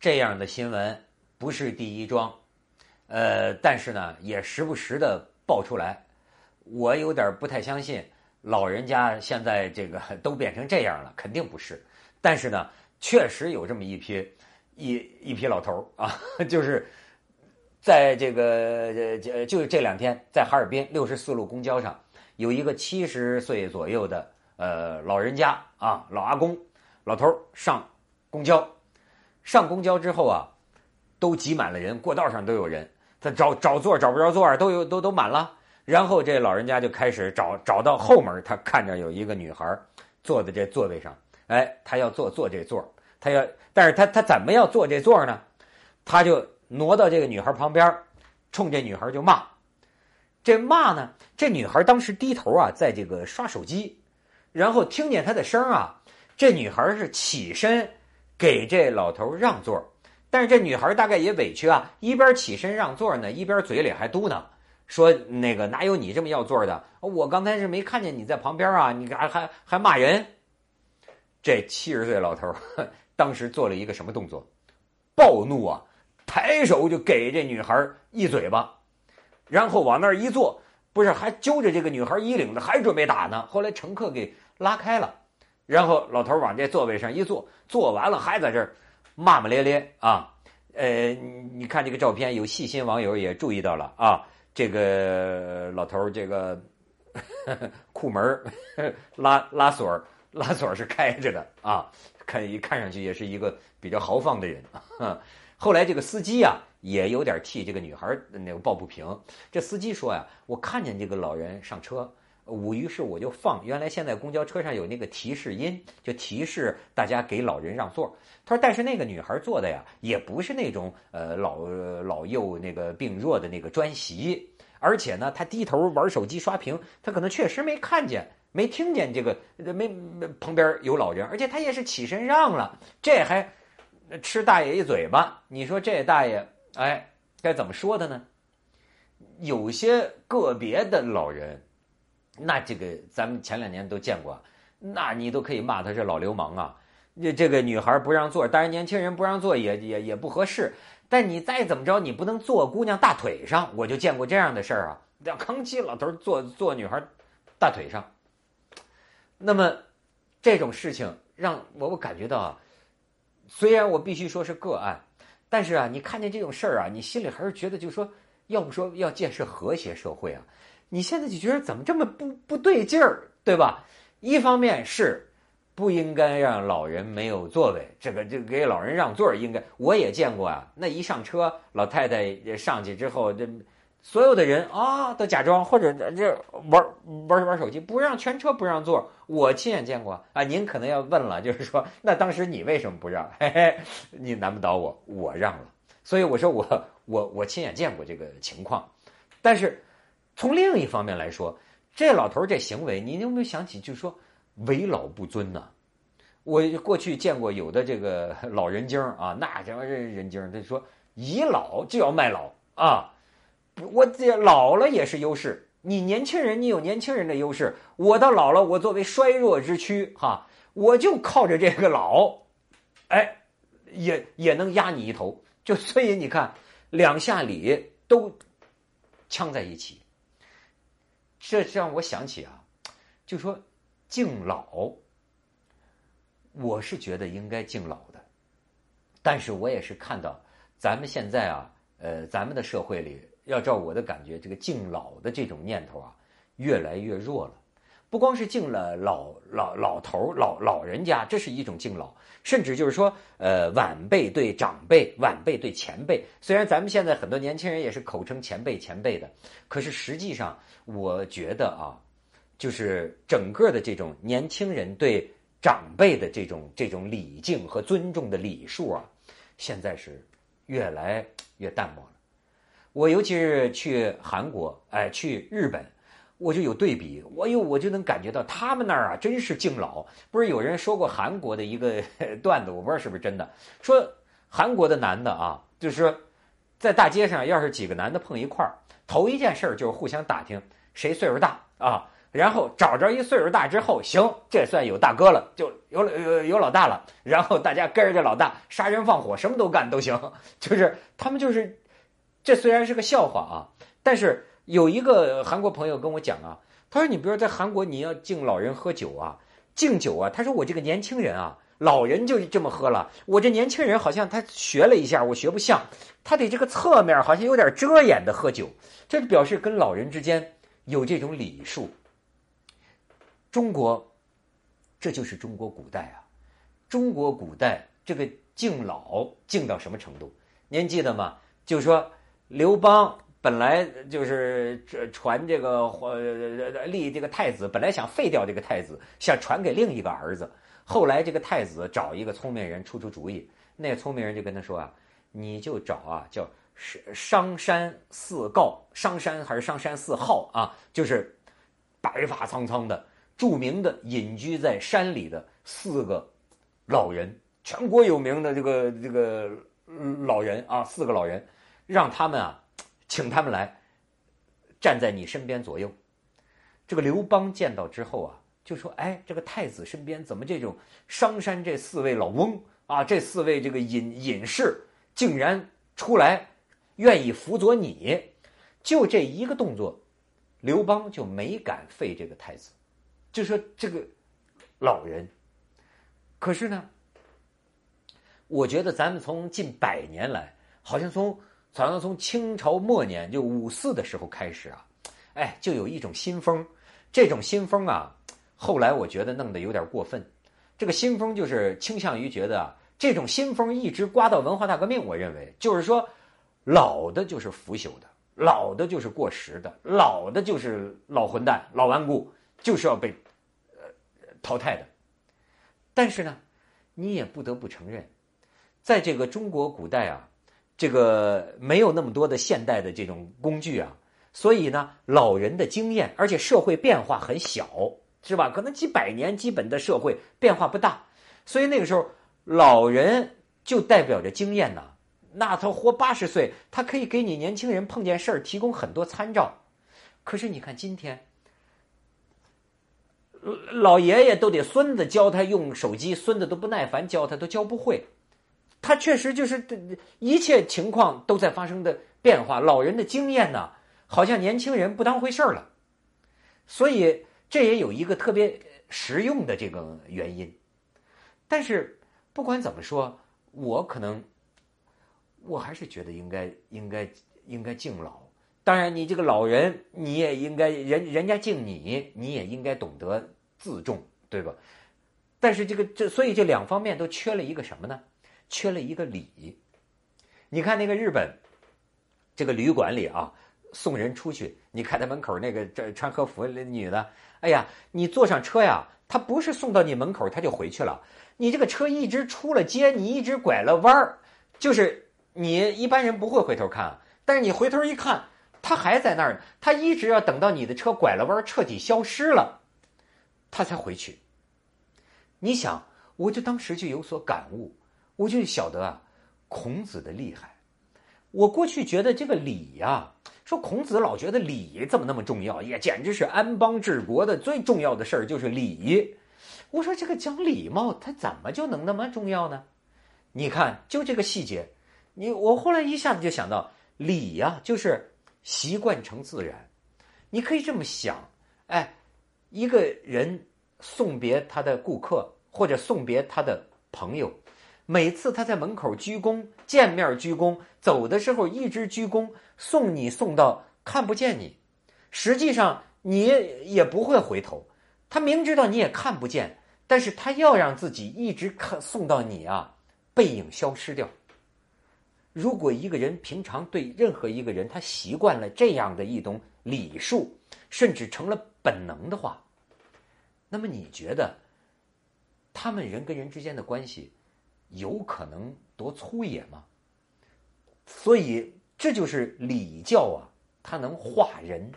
这样的新闻不是第一桩，呃，但是呢，也时不时的爆出来。我有点不太相信，老人家现在这个 都变成这样了，肯定不是。但是呢，确实有这么一批一一批老头啊，就是在这个呃，就是这两天在哈尔滨六十四路公交上，有一个七十岁左右的呃老人家啊，老阿公，老头上公交，上公交之后啊，都挤满了人，过道上都有人，他找找座找不着座都有都都满了。然后这老人家就开始找找到后门，他看着有一个女孩坐在这座位上，哎，他要坐坐这座，他要，但是他他怎么要坐这座呢？他就挪到这个女孩旁边，冲这女孩就骂。这骂呢，这女孩当时低头啊，在这个刷手机，然后听见他的声啊，这女孩是起身给这老头让座，但是这女孩大概也委屈啊，一边起身让座呢，一边嘴里还嘟囔。说那个哪有你这么要座的？我刚才是没看见你在旁边啊，你还还还骂人。这七十岁老头 当时做了一个什么动作？暴怒啊，抬手就给这女孩一嘴巴，然后往那儿一坐，不是还揪着这个女孩衣领子，还准备打呢。后来乘客给拉开了，然后老头往这座位上一坐，坐完了还在这儿骂骂咧咧啊。呃，你看这个照片，有细心网友也注意到了啊。这个老头儿，这个 裤门 拉拉锁拉锁是开着的啊，看一看上去也是一个比较豪放的人。后来这个司机啊，也有点替这个女孩那个抱不平。这司机说呀：“我看见这个老人上车。”我于是我就放，原来现在公交车上有那个提示音，就提示大家给老人让座。他说，但是那个女孩坐的呀，也不是那种呃老老幼那个病弱的那个专席，而且呢，她低头玩手机刷屏，她可能确实没看见、没听见这个没旁边有老人，而且她也是起身让了，这还吃大爷一嘴巴。你说这大爷哎该怎么说的呢？有些个别的老人。那这个咱们前两年都见过，那你都可以骂他是老流氓啊！这这个女孩不让坐，当然年轻人不让坐也也也不合适。但你再怎么着，你不能坐姑娘大腿上。我就见过这样的事儿啊，让康熙老头坐坐女孩大腿上。那么这种事情让我我感觉到，啊，虽然我必须说是个案，但是啊，你看见这种事儿啊，你心里还是觉得，就说要不说要建设和谐社会啊。你现在就觉得怎么这么不不对劲儿，对吧？一方面是不应该让老人没有座位，这个就给老人让座应该我也见过啊。那一上车，老太太上去之后，这所有的人啊都假装或者这玩玩玩手机，不让全车不让座。我亲眼见过啊。您可能要问了，就是说，那当时你为什么不让？嘿嘿，你难不倒我，我让了。所以我说我我我亲眼见过这个情况，但是。从另一方面来说，这老头这行为，你有没有想起，就是说为老不尊呢？我过去见过有的这个 老人精啊，那叫人人精，他说倚老就要卖老啊，我这老了也是优势。你年轻人，你有年轻人的优势，我到老了，我作为衰弱之躯哈，我就靠着这个老，哎，也也能压你一头。就所以你看，两下里都呛在一起。这让我想起啊，就说敬老，我是觉得应该敬老的，但是我也是看到咱们现在啊，呃，咱们的社会里，要照我的感觉，这个敬老的这种念头啊，越来越弱了。不光是敬了老老老头老老人家，这是一种敬老，甚至就是说，呃，晚辈对长辈，晚辈对前辈。虽然咱们现在很多年轻人也是口称前辈前辈的，可是实际上，我觉得啊，就是整个的这种年轻人对长辈的这种这种礼敬和尊重的礼数啊，现在是越来越淡漠了。我尤其是去韩国，哎，去日本。我就有对比，我有我就能感觉到他们那儿啊，真是敬老。不是有人说过韩国的一个 段子，我不知道是不是真的。说韩国的男的啊，就是在大街上，要是几个男的碰一块儿，头一件事儿就是互相打听谁岁数大啊，然后找着一岁数大之后，行，这算有大哥了，就有有有老大了。然后大家跟着这老大杀人放火，什么都干都行。就是他们就是，这虽然是个笑话啊，但是有一个韩国朋友跟我讲啊，他说你比如在韩国你要敬老人喝酒啊，敬酒啊，他说我这个年轻人啊，老人就这么喝了，我这年轻人好像他学了一下，我学不像，他得这个侧面好像有点遮掩的喝酒，这表示跟老人之间有这种礼数。中国，这就是中国古代啊！中国古代这个敬老敬到什么程度？您记得吗？就是说刘邦本来就是传这个呃立这个太子，本来想废掉这个太子，想传给另一个儿子。后来这个太子找一个聪明人出出主意，那聪明人就跟他说啊：“你就找啊，叫商山四告，商山还是商山四号啊？就是白发苍苍的。”著名的隐居在山里的四个老人，全国有名的这个这个老人啊，四个老人，让他们啊，请他们来站在你身边左右。这个刘邦见到之后啊，就说：“哎，这个太子身边怎么这种商山这四位老翁啊，这四位这个隐隐士竟然出来愿意辅佐你？就这一个动作，刘邦就没敢废这个太子。”就说这个老人，可是呢，我觉得咱们从近百年来，好像从好像从清朝末年就五四的时候开始啊，哎，就有一种新风。这种新风啊，后来我觉得弄得有点过分。这个新风就是倾向于觉得啊，这种新风一直刮到文化大革命。我认为就是说，老的就是腐朽的，老的就是过时的，老的就是老混蛋、老顽固。就是要被呃淘汰的，但是呢，你也不得不承认，在这个中国古代啊，这个没有那么多的现代的这种工具啊，所以呢，老人的经验，而且社会变化很小，是吧？可能几百年基本的社会变化不大，所以那个时候老人就代表着经验呐。那他活八十岁，他可以给你年轻人碰见事儿提供很多参照。可是你看今天。老爷爷都得孙子教他用手机，孙子都不耐烦教他，都教不会。他确实就是一切情况都在发生的变化。老人的经验呢，好像年轻人不当回事儿了。所以这也有一个特别实用的这个原因。但是不管怎么说，我可能我还是觉得应该应该应该敬老。当然，你这个老人，你也应该人人家敬你，你也应该懂得自重，对吧？但是这个这，所以这两方面都缺了一个什么呢？缺了一个礼。你看那个日本，这个旅馆里啊，送人出去，你看他门口那个这穿和服的女的，哎呀，你坐上车呀，他不是送到你门口他就回去了，你这个车一直出了街，你一直拐了弯儿，就是你一般人不会回头看，但是你回头一看。他还在那儿，他一直要等到你的车拐了弯，彻底消失了，他才回去。你想，我就当时就有所感悟，我就晓得啊，孔子的厉害。我过去觉得这个礼呀，说孔子老觉得礼怎么那么重要，也简直是安邦治国的最重要的事儿就是礼。我说这个讲礼貌，他怎么就能那么重要呢？你看，就这个细节，你我后来一下子就想到，礼呀，就是。习惯成自然，你可以这么想，哎，一个人送别他的顾客或者送别他的朋友，每次他在门口鞠躬，见面鞠躬，走的时候一直鞠躬，送你送到看不见你，实际上你也不会回头，他明知道你也看不见，但是他要让自己一直看送到你啊，背影消失掉。如果一个人平常对任何一个人，他习惯了这样的一种礼数，甚至成了本能的话，那么你觉得他们人跟人之间的关系有可能多粗野吗？所以这就是礼教啊，它能化人。